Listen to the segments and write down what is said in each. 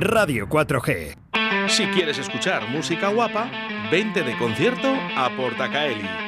Radio 4G. Si quieres escuchar música guapa, vente de concierto a Portacaeli.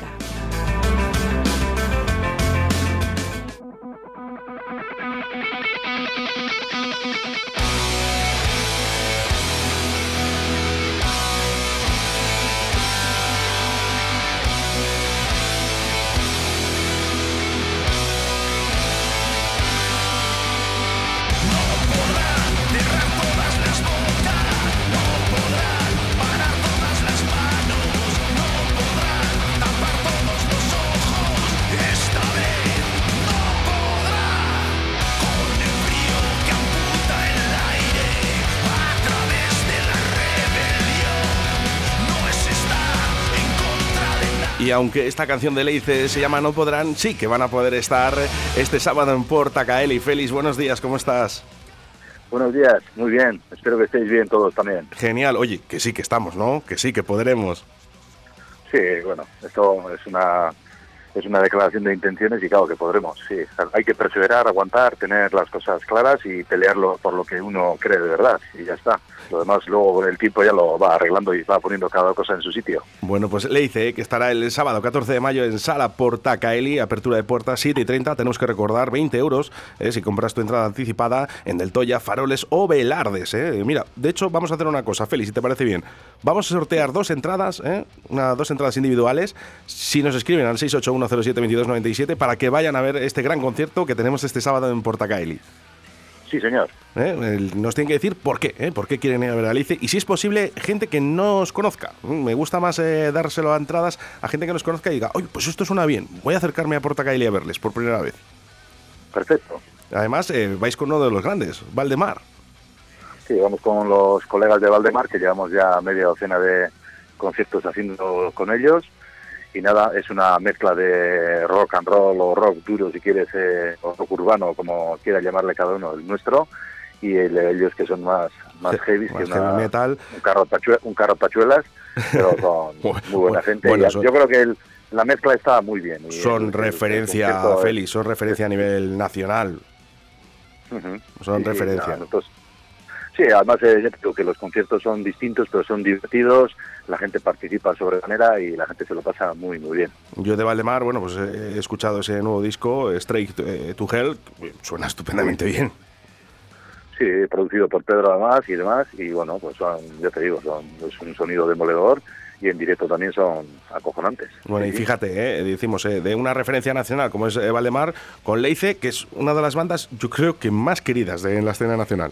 Polska. Y aunque esta canción de Leice se llama No Podrán, sí que van a poder estar este sábado en Portacaeli. Félix, buenos días, ¿cómo estás? Buenos días, muy bien. Espero que estéis bien todos también. Genial. Oye, que sí que estamos, ¿no? Que sí que podremos. Sí, bueno, esto es una es una declaración de intenciones y claro que podremos, sí. Hay que perseverar, aguantar, tener las cosas claras y pelearlo por lo que uno cree de verdad y ya está. Lo demás luego con el tiempo ya lo va arreglando y va poniendo cada cosa en su sitio. Bueno, pues le dice que estará el sábado 14 de mayo en Sala Portacaeli, apertura de puertas 7 y 30. Tenemos que recordar 20 euros eh, si compras tu entrada anticipada en Del Toya, Faroles o Velardes. Eh. Mira, de hecho vamos a hacer una cosa, Félix, si te parece bien. Vamos a sortear dos entradas, eh, una, dos entradas individuales, si nos escriben al 681072297 para que vayan a ver este gran concierto que tenemos este sábado en Portacaeli. Sí, señor. ¿Eh? Nos tienen que decir por qué, ¿eh? por qué quieren ir a ver a Alice. Y si es posible, gente que no os conozca. Mm, me gusta más eh, dárselo a entradas a gente que nos conozca y diga, oye, pues esto suena bien, voy a acercarme a Portacaeli a verles por primera vez. Perfecto. Además, vais con uno de los grandes, Valdemar. Sí, vamos con los colegas de Valdemar, que llevamos ya media docena de conciertos haciendo con ellos y nada, es una mezcla de rock and roll o rock duro, si quieres, eh, o rock urbano, como quiera llamarle cada uno, el nuestro, y el de ellos que son más, más heavy, que una, metal. Un, carro un carro pachuelas, pero con muy buena gente. yo creo que la mezcla está muy bien. son referencia, Félix, son referencia a nivel nacional. Son referencia. Sí, además eh, que los conciertos son distintos, pero son divertidos, la gente participa sobremanera y la gente se lo pasa muy, muy bien. Yo de Valdemar, bueno, pues he escuchado ese nuevo disco, Straight eh, to Hell, suena estupendamente bien. Sí, producido por Pedro además y demás, y bueno, pues son, ya te digo, son, es un sonido demoledor y en directo también son acojonantes. Bueno, y fíjate, eh, decimos, de una referencia nacional como es Valdemar, con Leice, que es una de las bandas, yo creo que más queridas de, en la escena nacional.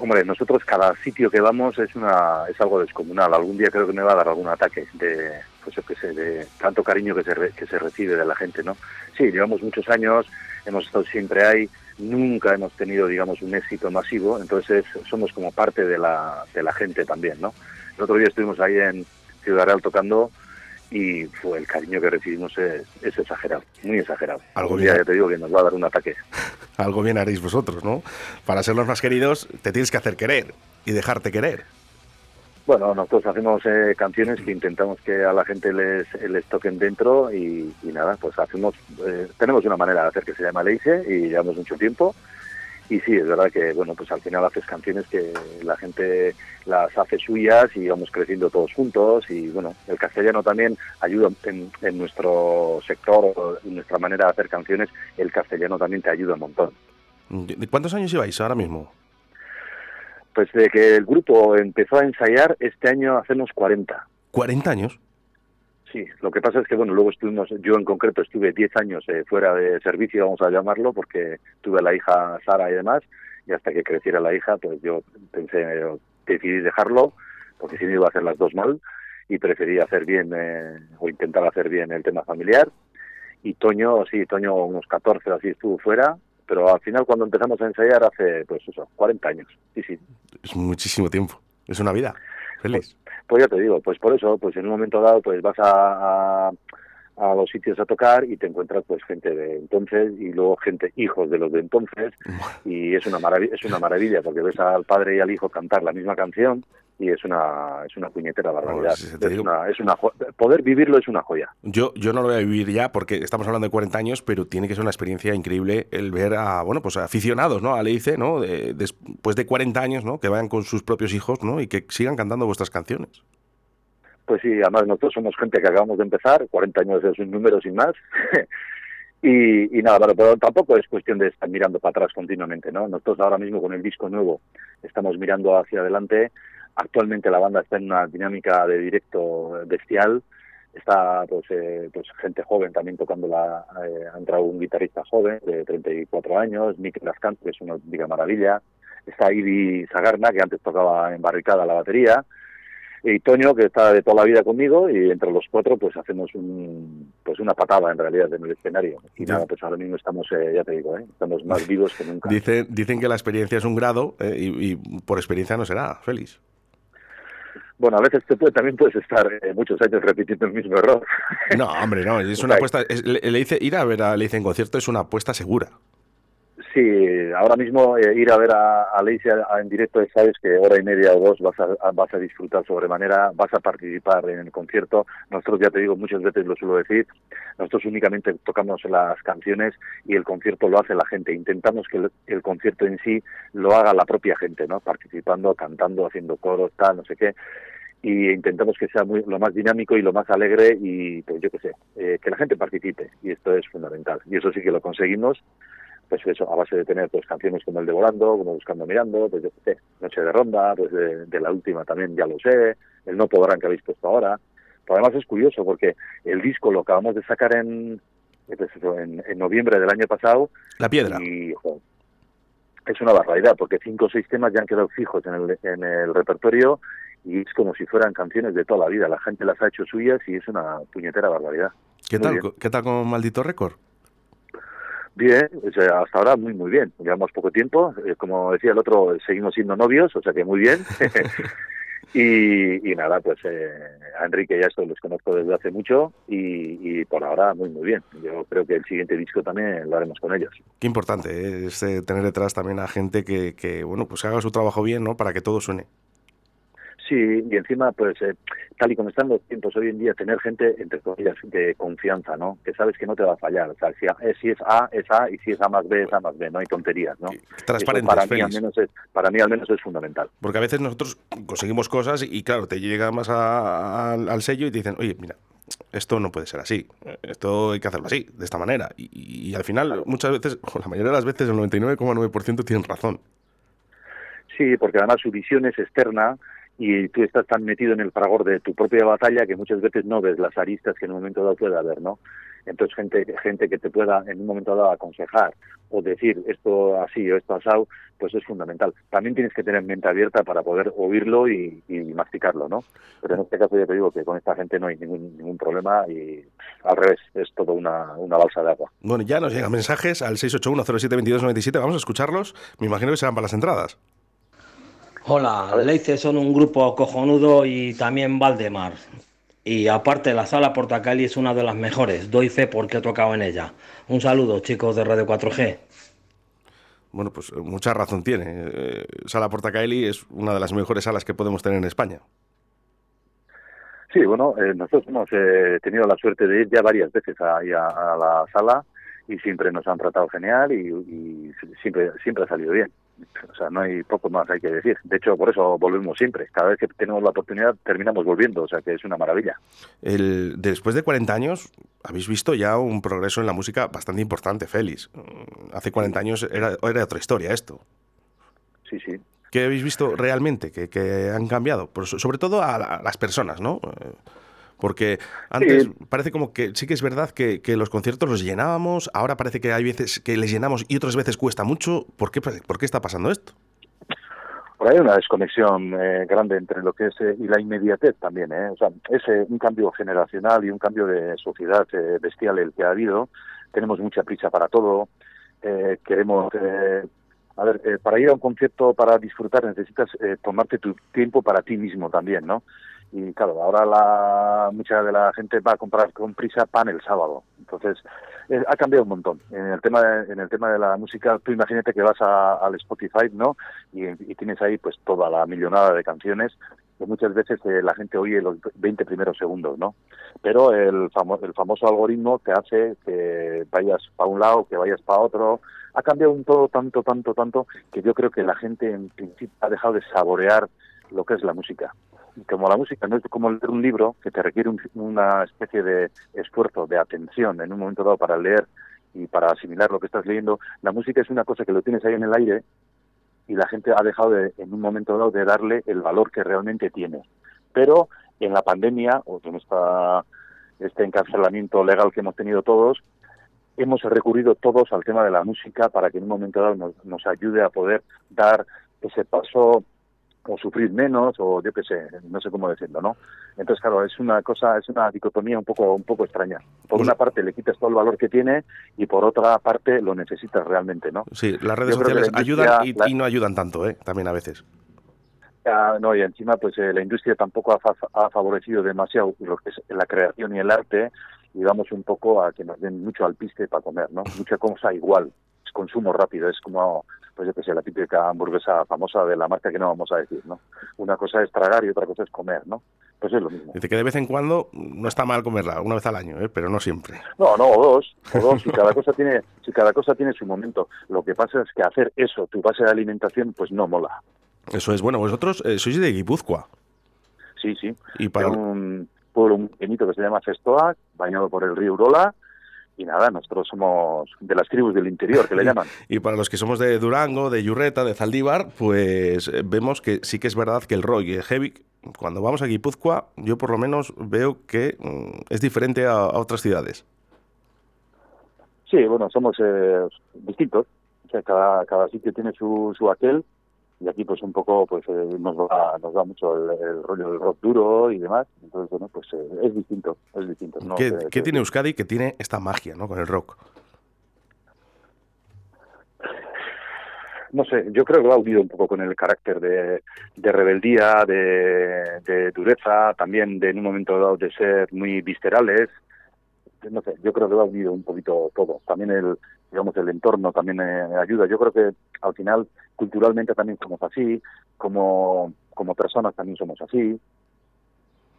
Hombre, nosotros cada sitio que vamos es una es algo descomunal. Algún día creo que me va a dar algún ataque de pues yo sé, de tanto cariño que se que se recibe de la gente, ¿no? Sí, llevamos muchos años, hemos estado siempre ahí, nunca hemos tenido, digamos, un éxito masivo, entonces somos como parte de la de la gente también, ¿no? El otro día estuvimos ahí en Ciudad Real tocando y fue el cariño que recibimos es, exagerado, muy exagerado. Algo bien. ya te digo que nos va a dar un ataque. Algo bien haréis vosotros, ¿no? Para ser los más queridos te tienes que hacer querer y dejarte querer. Bueno, nosotros hacemos eh, canciones que intentamos que a la gente les, les toquen dentro y, nada, pues hacemos, eh, tenemos una manera de hacer que se llama Leise y llevamos mucho tiempo y sí, es verdad que bueno, pues al final haces canciones que la gente las hace suyas y vamos creciendo todos juntos y bueno, el castellano también ayuda en, nuestro sector, en nuestra manera de hacer canciones, el castellano también te ayuda un montón. ¿De cuántos años lleváis ahora mismo? Pues de que el grupo empezó a ensayar, este año hacemos 40. ¿40 años? Sí, lo que pasa es que, bueno, luego estuvimos, yo en concreto estuve 10 años eh, fuera de servicio, vamos a llamarlo, porque tuve la hija Sara y demás, y hasta que creciera la hija, pues yo pensé, decidí dejarlo, porque si no iba a hacer las dos mal, y preferí hacer bien, eh, o intentar hacer bien el tema familiar. Y Toño, sí, Toño unos 14 así estuvo fuera, pero al final cuando empezamos a ensayar hace, pues eso, 40 años. Sí, sí. Es muchísimo tiempo, es una vida. Feliz. Pues, pues, ya te digo, pues por eso, pues en un momento dado, pues vas a, a, los sitios a tocar y te encuentras pues gente de entonces y luego gente hijos de los de entonces y es una maravilla, es una maravilla porque ves al padre y al hijo cantar la misma canción y es una es una puñetera barbaridad. es, una, es una poder vivirlo es una joya. Yo yo no lo voy a vivir ya porque estamos hablando de 40 años, pero tiene que ser una experiencia increíble el ver a bueno, pues aficionados, ¿no? A Leice, ¿no? después de 40 años, ¿no? Que vayan con sus propios hijos, ¿no? Y que sigan cantando vuestras canciones. Pues sí, además nosotros somos gente que acabamos de empezar, 40 años es un número sin más. y, nada, pero tampoco es cuestión de estar mirando para atrás continuamente, ¿no? Nosotros ahora mismo con el disco nuevo estamos mirando hacia adelante Actualmente la banda está en una dinámica de directo bestial. Está pues, eh, pues gente joven también tocando la... Eh, ha entrado un guitarrista joven de 34 años, Nick Lascante, que es una diga maravilla. Está Ivy Sagarna, que antes tocaba en barricada la batería y Toño que está de toda la vida conmigo y entre los cuatro pues hacemos un, pues una patada en realidad en el escenario y nada pues ahora mismo estamos eh, ya te digo ¿eh? estamos más vivos que nunca dicen dicen que la experiencia es un grado eh, y, y, por experiencia no será feliz bueno, a veces te puede, también puedes estar eh, muchos años repitiendo el mismo error. No, hombre, no, es una apuesta. le, dice, ir a ver a Leice en concierto es una apuesta segura. Sí, ahora mismo eh, ir a ver a, a en directo sabes que hora y media o dos vas a, vas a disfrutar sobremanera, vas a participar en el concierto. Nosotros, ya te digo, muchas veces lo suelo decir, nosotros únicamente tocamos las canciones y el concierto lo hace la gente. Intentamos que el, concierto en sí lo haga la propia gente, ¿no? Participando, cantando, haciendo coros, tal, no sé qué y intentamos que sea muy, lo más dinámico y lo más alegre y pues yo qué sé, eh, que la gente participe y esto es fundamental y eso sí que lo conseguimos pues eso, a base de tener pues canciones como el de Volando, como Buscando Mirando, pues yo sé, Noche de Ronda, pues de, la última también ya lo sé, el No Podrán que habéis puesto ahora. Pero además es curioso porque el disco lo acabamos de sacar en, en, noviembre del año pasado. La piedra. Y es una barbaridad porque cinco o seis temas ya han quedado fijos en el, en el repertorio y es como si fueran canciones de toda la vida. La gente las ha hecho suyas y es una puñetera barbaridad. ¿Qué tal, ¿qué tal con Maldito Récord? Bien, hasta ahora muy muy bien. Llevamos poco tiempo, eh, como decía el otro, seguimos siendo novios, o sea que muy bien. y, nada, pues eh, a Enrique ya esto los conozco desde hace mucho y, por ahora muy muy bien. Yo creo que el siguiente disco también lo haremos con ellos. Qué importante ¿eh? es tener detrás también a gente que, que bueno pues haga su trabajo bien, ¿no? Para que todo suene. Sí, y encima, pues, eh, tal y como están los tiempos hoy en día, tener gente, entre comillas, de confianza, ¿no? Que sabes que no te va a fallar. O sea, si, si es A, es A, y si es A más B, es A más B. No hay tonterías, ¿no? Transparente, para, mí al menos es, para mí al menos es fundamental. Porque a veces nosotros conseguimos cosas y, claro, te llega más al sello y te dicen, oye, mira, esto no puede ser así, esto hay que hacerlo así, de esta manera. Y, al final, muchas veces, o la mayoría de las veces, el 99,9% tienen razón. Sí, porque además su visión es externa y tú estás tan metido en el fragor de tu propia batalla que muchas veces no ves las aristas que en un momento dado puede haber, ¿no? Entonces, gente, gente que te pueda en un momento dado aconsejar o decir esto así o esto asado, pues es fundamental. También tienes que tener mente abierta para poder oírlo y, y masticarlo, ¿no? Pero en este caso ya te digo que con esta gente no hay ningún, ningún problema y al revés, es todo una, una balsa de agua. Bueno, ya nos llegan mensajes al 681072297, vamos a escucharlos. Me imagino que serán para las entradas. Hola, Leice son un grupo cojonudo y también Valdemar. Y aparte, la sala Portacali es una de las mejores. Doy fe porque he tocado en ella. Un saludo, chicos de Radio 4G. Bueno, pues eh, mucha razón tiene. Eh, sala Portacali es una de las mejores salas que podemos tener en España. Sí, bueno, eh, nosotros hemos tenido la suerte de ir ya varias veces a, a, la sala y siempre nos han tratado genial y, y siempre, siempre ha salido bien. O sea, no hay poco más hay que decir. De hecho, por eso volvemos siempre. Cada vez que tenemos la oportunidad terminamos volviendo, o sea que es una maravilla. El, después de 40 años, habéis visto ya un progreso en la música bastante importante, Félix. Hace 40 años era, era otra historia esto. Sí, sí. ¿Qué habéis visto realmente que, que han cambiado? Sobre todo a, las personas, ¿no? Porque antes parece como que sí que es verdad que, los conciertos los llenábamos, ahora parece que hay veces que les llenamos y otras veces cuesta mucho. ¿Por qué, por qué está pasando esto? Por hay una desconexión eh, grande entre lo que es eh, y la inmediatez también. ¿eh? O sea, es eh, un cambio generacional y un cambio de sociedad bestial el que ha habido. Tenemos mucha prisa para todo. eh, queremos... Eh, a ver, eh, para ir a un concierto, para disfrutar, necesitas tomarte tu tiempo para ti mismo también, ¿no? Y claro, ahora la, mucha de la gente va a comprar con prisa pan el sábado. Entonces, ha cambiado un montón. En el tema de, en el tema de la música, tú imagínate que vas al Spotify, ¿no? Y, y, tienes ahí pues toda la millonada de canciones que muchas veces eh, la gente oye los 20 primeros segundos, ¿no? Pero el, famo el famoso algoritmo te hace que vayas para un lado, que vayas para otro. Ha cambiado un todo tanto, tanto, tanto, que yo creo que la gente en principio ha dejado de saborear lo que es la música. Como la música no es como leer un libro, que te requiere una especie de esfuerzo, de atención en un momento dado para leer y para asimilar lo que estás leyendo, la música es una cosa que lo tienes ahí en el aire y la gente ha dejado de, en un momento dado de darle el valor que realmente tiene. Pero en la pandemia, o en esta, este encarcelamiento legal que hemos tenido todos, hemos recurrido todos al tema de la música para que en un momento dado nos ayude a poder dar ese paso o sufrir menos o yo qué sé, no sé cómo decirlo, ¿no? Entonces, claro, es una cosa, es una dicotomía un poco un poco extraña. Por una parte le quitas todo el valor que tiene y por otra parte lo necesitas realmente, ¿no? Sí, las redes sociales ayudan y, no ayudan tanto, ¿eh? También a veces. no, y encima pues eh, la industria tampoco ha, ha, favorecido demasiado lo que es la creación y el arte y vamos un poco a que nos den mucho al piste para comer, ¿no? Mucha cosa igual, es consumo rápido, es como pues yo que sé, la típica hamburguesa famosa de la marca que no vamos a decir, ¿no? Una cosa es tragar y otra cosa es comer, ¿no? Pues es lo mismo. Dice que de vez en cuando no está mal comerla, una vez al año, ¿eh? pero no siempre. No, no, o dos, o dos, si cada cosa tiene, si cada cosa tiene su momento. Lo que pasa es que hacer eso, tu base de alimentación, pues no mola. Eso es, bueno, vosotros eh, sois de Guipúzcoa. Sí, sí. Y para un pueblo pequeñito que se llama Festoa, bañado por el río Urola, y nada, nosotros somos de las tribus del interior, que le llaman. Y para los que somos de Durango, de Yurreta, de Zaldívar, pues eh, vemos que sí que es verdad que el rock y el heavy, cuando vamos a Guipúzcoa, yo por lo menos veo que mm, es diferente a, otras ciudades. Sí, bueno, somos eh, distintos. O sea, cada, cada sitio tiene su, su aquel y aquí pues un poco pues eh, nos da nos da mucho el, rollo del rock duro y demás. Entonces bueno pues eh, es distinto es distinto. ¿Qué, tiene Euskadi que tiene esta magia no con el rock. No sé yo creo que va unido un poco con el carácter de, de rebeldía de, de, dureza también de en un momento dado de ser muy viscerales. No sé yo creo que va unido un poquito todo. También el digamos el entorno también eh, ayuda yo creo que al final culturalmente también somos así, como, como personas también somos así.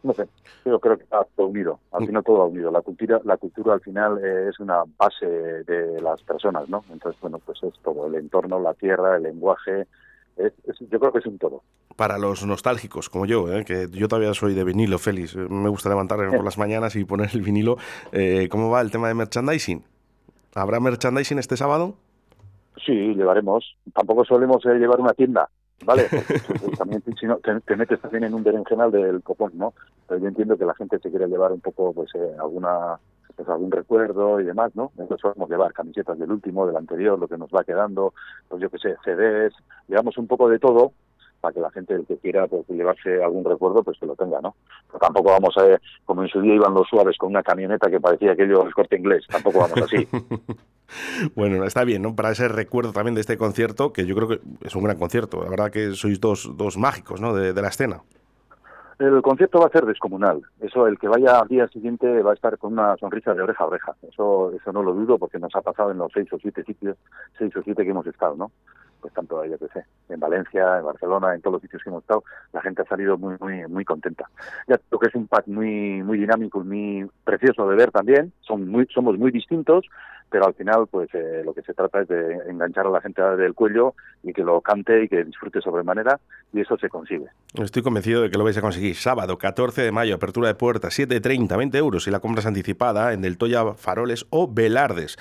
No sé, yo creo que está todo unido, al final todo unido. La cultura, la cultura al final eh, es una base de las personas, ¿no? Entonces, bueno, pues es todo, el entorno, la tierra, el lenguaje, yo creo que es un todo. Para los nostálgicos como yo, ¿eh? que yo todavía soy de vinilo, Félix, me gusta levantarme por las mañanas y poner el vinilo. Eh, ¿Cómo va el tema de merchandising? ¿Habrá merchandising este sábado? Sí, llevaremos. Tampoco solemos eh, llevar una tienda, ¿vale? También si no, te, metes también en un berenjenal del copón, ¿no? Pero yo entiendo que la gente se quiere llevar un poco, pues, eh, alguna pues algún recuerdo y demás, ¿no? Entonces podemos llevar camisetas del último, del anterior, lo que nos va quedando, pues yo qué sé, CDs, llevamos un poco de todo para que la gente el que quiera pues, llevarse algún recuerdo pues que lo tenga no pero tampoco vamos a como en su día iban los suaves con una camioneta que parecía aquello el corte inglés tampoco vamos así bueno está bien no para ese recuerdo también de este concierto que yo creo que es un gran concierto la verdad que sois dos dos mágicos no de, la escena el concierto va a ser descomunal. Eso, el que vaya al día siguiente va a estar con una sonrisa de oreja a oreja. Eso, eso no lo dudo porque nos ha pasado en los seis o siete sitios, seis o siete que hemos estado, ¿no? Pues tanto, yo que sé, en Valencia, en Barcelona, en todos los sitios que hemos estado, la gente ha salido muy, muy, muy contenta. Ya lo que es un pack muy, muy dinámico, muy precioso de ver también, son muy, somos muy distintos, pero al final, pues eh, lo que se trata es de enganchar a la gente del cuello y que lo cante y que disfrute sobremanera, y eso se consigue. Estoy convencido de que lo vais a conseguir. Sábado, 14 de mayo, apertura de puertas, 7.30, 20 euros, y la compras anticipada en Del Toya Faroles o Velardes.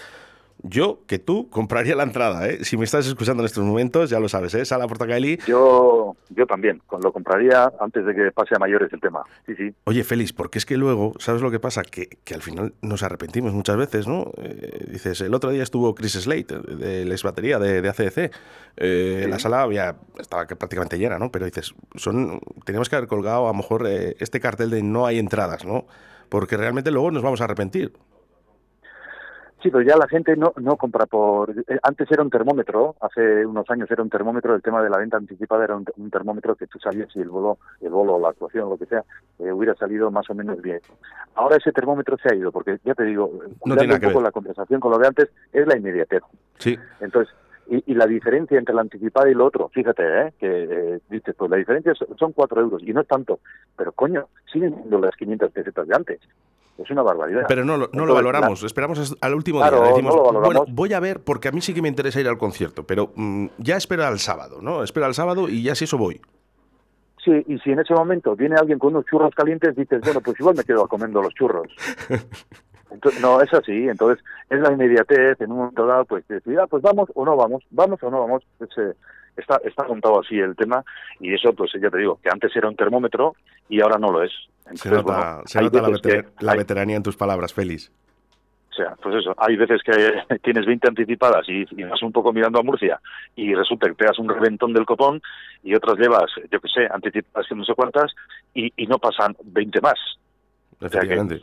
Yo, que tú, compraría la entrada, ¿eh? Si me estás escuchando en estos momentos, ya lo sabes, ¿eh? Sala Portacaeli. Yo, yo también, lo compraría antes de que pase a mayores el tema. Sí, sí. Oye, Félix, porque es que luego, ¿sabes lo que pasa? Que, que al final nos arrepentimos muchas veces, ¿no? Eh, dices, el otro día estuvo Chris Slate, de la batería de, de ACDC. Eh, La sala había, estaba prácticamente llena, ¿no? Pero dices, son, teníamos que haber colgado a lo mejor eh, este cartel de no hay entradas, ¿no? Porque realmente luego nos vamos a arrepentir. Sí, pero ya la gente no, no compra por... eh, Antes era un termómetro, hace unos años era un termómetro, el tema de la venta anticipada era un, un termómetro que tú sabías si el bolo, el bolo, la actuación, lo que sea, eh, hubiera salido más o menos bien. Ahora ese termómetro se ha ido, porque ya te digo, tiene nada un que poco ver. la conversación con lo de antes, es la inmediatez. Sí. Entonces, y, y la diferencia entre la anticipada y lo otro, fíjate, ¿eh? que eh, dices, pues la diferencia son- son cuatro euros, y no es tanto, pero coño, siguen siendo las 500 pesetas de antes. Es una barbaridad. Pero no, lo- valoramos, esperamos al último Claro, día. Decimos, no bueno, voy a ver, porque a mí sí que me interesa ir al concierto, pero mm, ya espera al sábado, ¿no? Espera al sábado y ya si eso voy. Sí, y si en ese momento viene alguien con unos churros calientes, dices, bueno, pues igual me quedo comiendo los churros. Entonces, no, es así. Entonces, es la inmediatez. En un momento dado, pues decir, ah, pues vamos o no vamos, vamos o no vamos. Es, está, está montado así el tema. Y eso, pues ya te digo, que antes era un termómetro y ahora no lo es. Se nota, bueno, se hay nota la, veter- que la hay- veteranía en tus palabras, Félix. O sea, pues eso, hay veces que tienes 20 anticipadas y, y vas un poco mirando a Murcia y resulta que te das un reventón del copón y otras llevas, yo qué sé, anticipadas que no sé cuántas y, y no pasan 20 más. sea que- Efectivamente.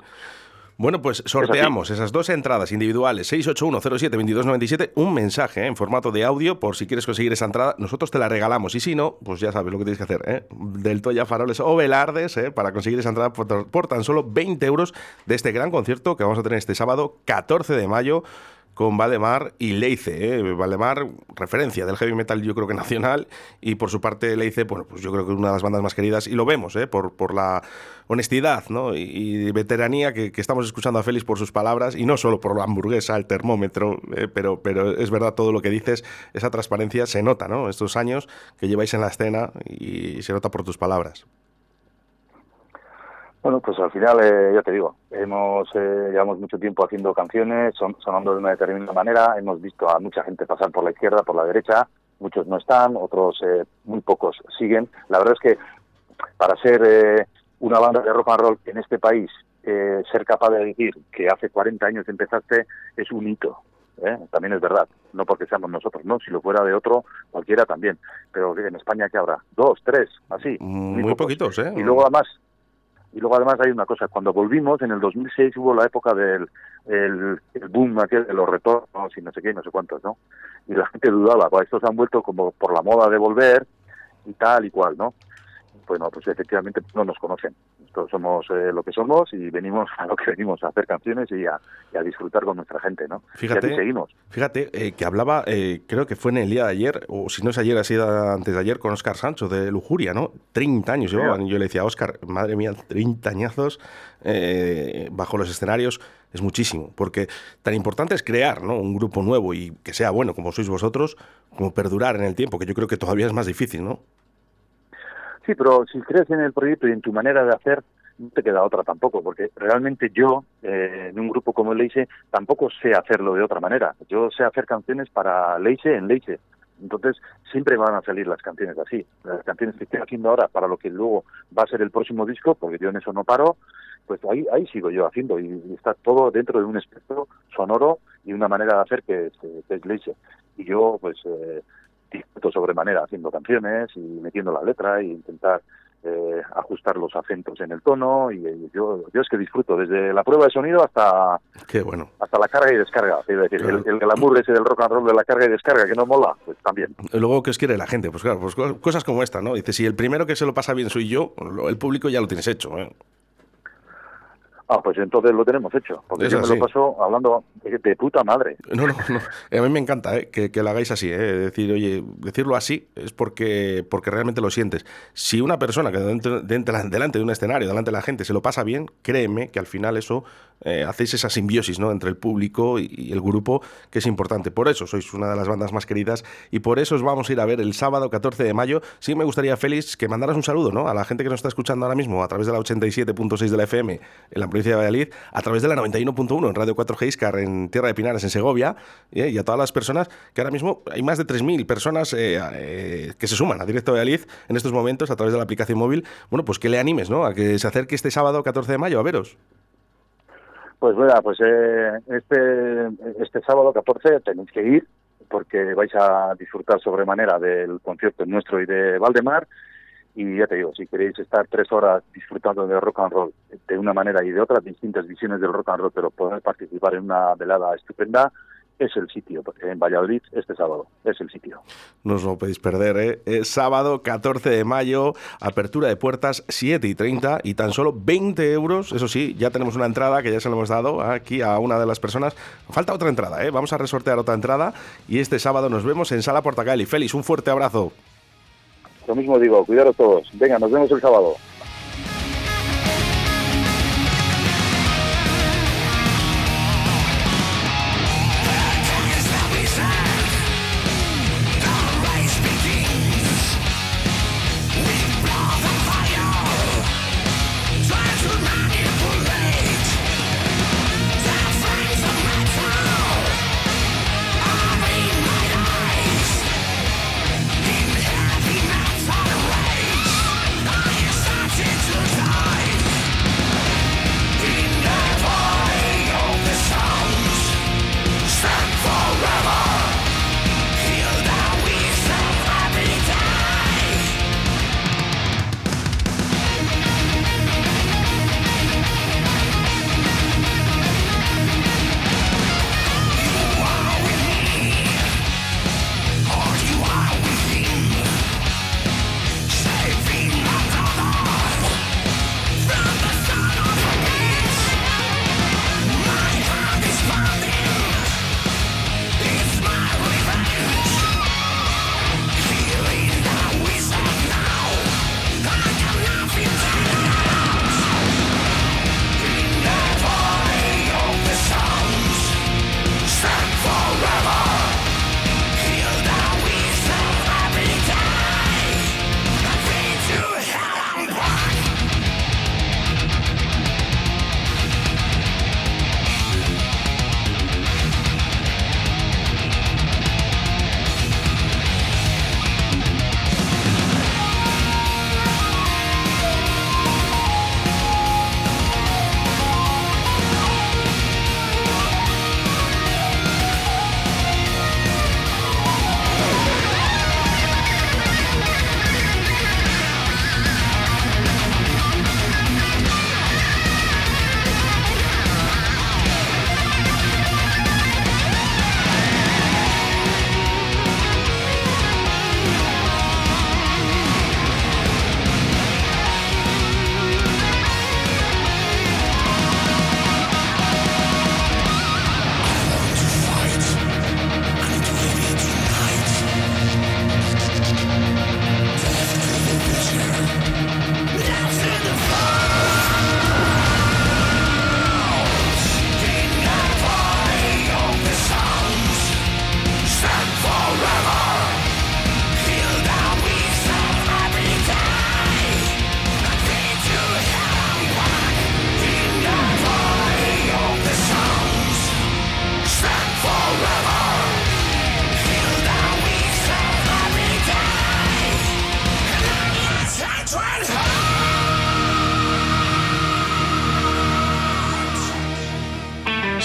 Bueno, pues sorteamos esas dos entradas individuales, 681072297, un mensaje ¿eh? en formato de audio por si quieres conseguir esa entrada, nosotros te la regalamos y si no, pues ya sabes lo que tienes que hacer, ¿eh? del Toya Faroles o Velardes, ¿eh? para conseguir esa entrada por, por tan solo 20 euros de este gran concierto que vamos a tener este sábado 14 de mayo con Valdemar y Leice. ¿eh? Valdemar, referencia del heavy metal, yo creo que nacional, y por su parte Leice, bueno, pues yo creo que una de las bandas más queridas, y lo vemos, ¿eh? por, por la honestidad ¿no? y, y veteranía que, que estamos escuchando a Félix por sus palabras, y no solo por la hamburguesa, el termómetro, ¿eh? pero, pero es verdad todo lo que dices, esa transparencia se nota, ¿no? Estos años que lleváis en la escena y se nota por tus palabras. Bueno, pues al final, eh, ya te digo, hemos eh, llevamos mucho tiempo haciendo canciones, son, sonando de una determinada manera, hemos visto a mucha gente pasar por la izquierda, por la derecha, muchos no están, otros eh, muy pocos siguen. La verdad es que para ser eh, una banda de rock and roll en este país, eh, ser capaz de decir que hace 40 años empezaste es un hito. ¿eh? También es verdad, no porque seamos nosotros, no, si lo fuera de otro, cualquiera también. Pero en España, ¿qué habrá? Dos, tres, así. Muy, pocos. poquitos, ¿eh? Y luego además, y luego además hay una cosa, cuando volvimos en el 2006 hubo la época del el, boom aquel de los retornos y no sé qué no sé cuántos, ¿no? Y la gente dudaba, pues estos han vuelto como por la moda de volver y tal y cual, ¿no? Bueno, pues efectivamente no nos conocen. Somos eh, lo que somos y venimos a lo que venimos, a hacer canciones y a, y a disfrutar con nuestra gente, ¿no? Fíjate. Y así seguimos. Fíjate eh, que hablaba, eh, creo que fue en el día de ayer, o si no es ayer, ha sido antes de ayer, con Oscar Sancho de Lujuria, ¿no? 30 años llevaban. Y yo le decía, Oscar, madre mía, 30 añazos eh, bajo los escenarios es muchísimo. Porque tan importante es crear ¿no? un grupo nuevo y que sea bueno, como sois vosotros, como perdurar en el tiempo, que yo creo que todavía es más difícil, ¿no? Sí, pero si crees en el proyecto y en tu manera de hacer, no te queda otra tampoco, porque realmente yo, eh, en un grupo como Leise, tampoco sé hacerlo de otra manera. Yo sé hacer canciones para Leise en Leise. Entonces, siempre van a salir las canciones así. Las canciones que estoy haciendo ahora para lo que luego va a ser el próximo disco, porque yo en eso no paro, pues ahí, ahí sigo yo haciendo y, y está todo dentro de un espectro sonoro y una manera de hacer que, es- que es Leise. Y yo, pues, eh, disfruto sobremanera haciendo canciones y metiendo la letra e intentar eh, ajustar los acentos en el tono y, y yo yo es que disfruto desde la prueba de sonido hasta Qué bueno. hasta la carga y descarga es decir Claro. el, el glamour ese del rock and roll de la carga y descarga que no mola pues también Y Luego, ¿qué os quiere la gente? Pues claro, pues co- cosas como esta, ¿no? Dice, si el primero que se lo pasa bien soy yo, el público ya lo tienes hecho, ¿eh? Ah pues entonces lo tenemos hecho porque Es yo me lo paso hablando de, de puta madre No, no, no. A mí me encanta ¿eh? que, que lo hagáis así. ¿eh? Decir, oye, decirlo así es porque, porque realmente lo sientes. Si una persona que dentro- dentro- delante de un escenario, delante de la gente, se lo pasa bien, créeme que al final eso eh, hacéis esa simbiosis ¿no? entre el público y, y el grupo, que es importante. Por eso sois una de las bandas más queridas y por eso os vamos a ir a ver el sábado 14 de mayo. Sí me gustaría, Félix, que mandaras un saludo ¿no? a la gente que nos está escuchando ahora mismo a través de la 87.6 de la FM en la provincia de Valladolid, a través de la 91.1 en Radio 4G Iscar en Tierra de Pinares, en Segovia, ¿eh? y a todas las personas que ahora mismo hay más de 3.000 personas eh, eh, que se suman a Directo Valladolid en estos momentos a través de la aplicación móvil. Bueno, pues que le animes ¿no? a que se acerque este sábado 14 de mayo a veros. Pues mira, pues eh, este, este sábado 14 tenéis que ir porque vais a disfrutar sobremanera del concierto nuestro y de Valdemar Y ya te digo, si queréis estar tres horas disfrutando de rock and roll de una manera y de otra, distintas visiones del rock and roll, pero poder participar en una velada estupenda, es el sitio, en Valladolid este sábado es el sitio. No os lo podéis perder, ¿eh? Es sábado 14 de mayo, apertura de puertas 7 y 30 y tan solo 20 euros. Eso sí, ya tenemos una entrada que ya se lo hemos dado aquí a una de las personas. Falta otra entrada, ¿eh? Vamos a resortear otra entrada y este sábado nos vemos en Sala Portacali. Félix, un fuerte abrazo. Lo mismo digo, cuidaros todos. Venga, nos vemos el sábado.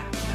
out.